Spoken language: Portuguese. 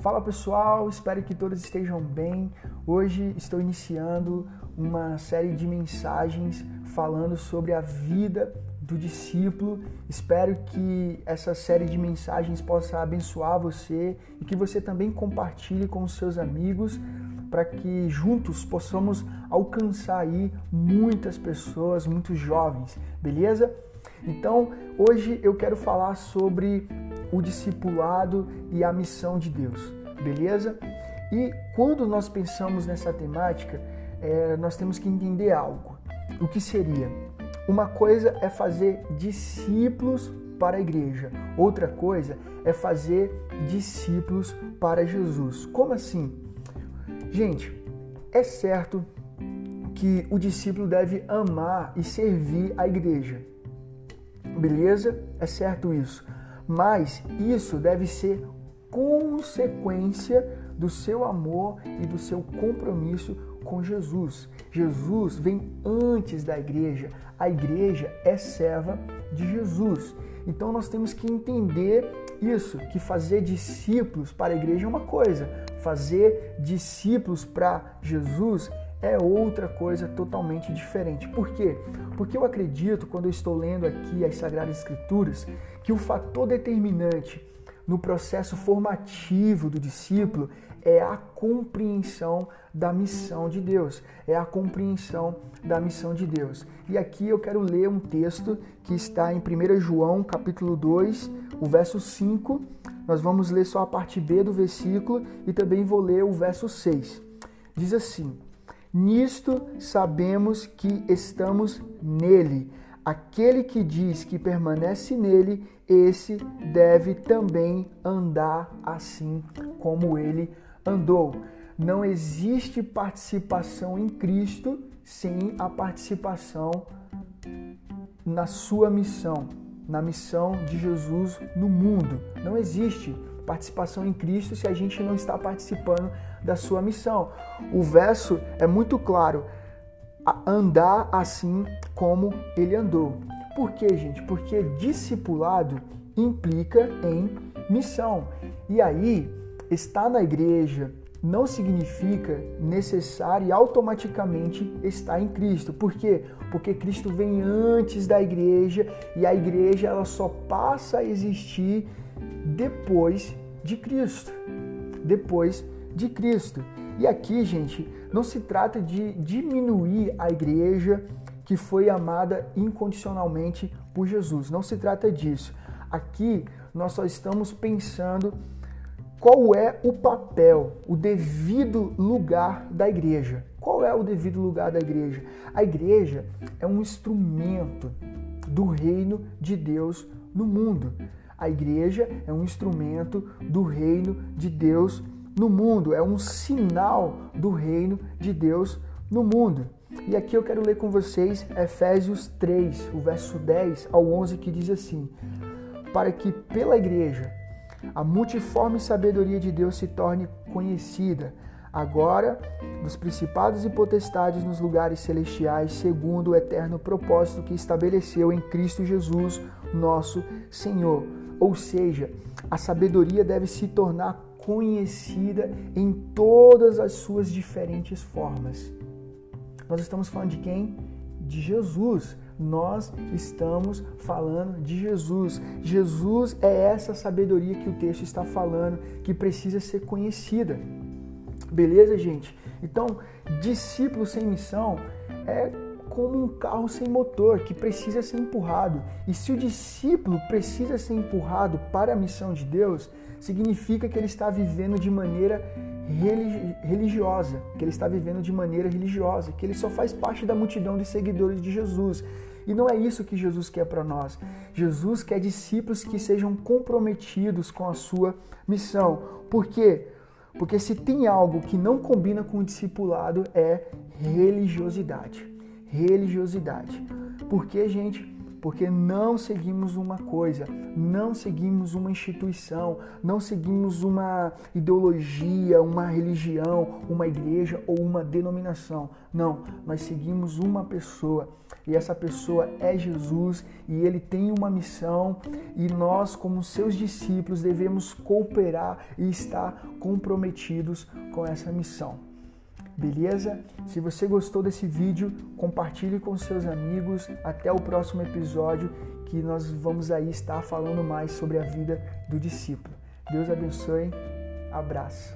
Fala pessoal, espero que todos estejam bem. Hoje estou iniciando uma série de mensagens falando sobre a vida do discípulo. Espero que essa série de mensagens possa abençoar você e que você também compartilhe com os seus amigos para que juntos possamos alcançar aí muitas pessoas, muitos jovens, beleza? Então, hoje eu quero falar sobre o discipulado e a missão de Deus, beleza? E quando nós pensamos nessa temática, é, nós temos que entender algo. O que seria? Uma coisa é fazer discípulos para a igreja, outra coisa é fazer discípulos para Jesus. Como assim? Gente, é certo que o discípulo deve amar e servir a igreja. Beleza? É certo isso. Mas isso deve ser consequência do seu amor e do seu compromisso com Jesus. Jesus vem antes da igreja. A igreja é serva de Jesus. Então nós temos que entender isso, que fazer discípulos para a igreja é uma coisa, fazer discípulos para Jesus é outra coisa totalmente diferente. Por quê? Porque eu acredito, quando eu estou lendo aqui as Sagradas Escrituras, que o fator determinante no processo formativo do discípulo é a compreensão da missão de Deus. É a compreensão da missão de Deus. E aqui eu quero ler um texto que está em 1 João, capítulo 2, o verso 5. Nós vamos ler só a parte B do versículo e também vou ler o verso 6. Diz assim: Nisto sabemos que estamos nele. Aquele que diz que permanece nele, esse deve também andar assim como ele andou. Não existe participação em Cristo sem a participação na sua missão, na missão de Jesus no mundo. Não existe participação em Cristo se a gente não está participando da sua missão. O verso é muito claro: andar assim como ele andou. Por quê, gente? Porque discipulado implica em missão. E aí, estar na igreja não significa necessário e automaticamente estar em Cristo. Por quê? Porque Cristo vem antes da igreja e a igreja ela só passa a existir depois de Cristo. Depois de Cristo. E aqui, gente, não se trata de diminuir a igreja que foi amada incondicionalmente por Jesus. Não se trata disso. Aqui nós só estamos pensando qual é o papel, o devido lugar da igreja. Qual é o devido lugar da igreja? A igreja é um instrumento do reino de Deus no mundo. A igreja é um instrumento do reino de Deus no mundo, é um sinal do reino de Deus no mundo. E aqui eu quero ler com vocês Efésios 3, o verso 10 ao 11, que diz assim: Para que pela igreja a multiforme sabedoria de Deus se torne conhecida, agora dos principados e potestades nos lugares celestiais, segundo o eterno propósito que estabeleceu em Cristo Jesus, nosso Senhor ou seja, a sabedoria deve se tornar conhecida em todas as suas diferentes formas. Nós estamos falando de quem? De Jesus. Nós estamos falando de Jesus. Jesus é essa sabedoria que o texto está falando, que precisa ser conhecida. Beleza, gente? Então, discípulo sem missão é como um carro sem motor que precisa ser empurrado. E se o discípulo precisa ser empurrado para a missão de Deus, significa que ele está vivendo de maneira religiosa, que ele está vivendo de maneira religiosa, que ele só faz parte da multidão de seguidores de Jesus. E não é isso que Jesus quer para nós. Jesus quer discípulos que sejam comprometidos com a sua missão. Por quê? Porque se tem algo que não combina com o discipulado é religiosidade religiosidade. Por que, gente? porque não seguimos uma coisa, não seguimos uma instituição, não seguimos uma ideologia, uma religião, uma igreja ou uma denominação. Não, nós seguimos uma pessoa e essa pessoa é Jesus e ele tem uma missão e nós, como seus discípulos, devemos cooperar e estar comprometidos com essa missão. Beleza? Se você gostou desse vídeo, compartilhe com seus amigos. Até o próximo episódio que nós vamos aí estar falando mais sobre a vida do discípulo. Deus abençoe. Abraço.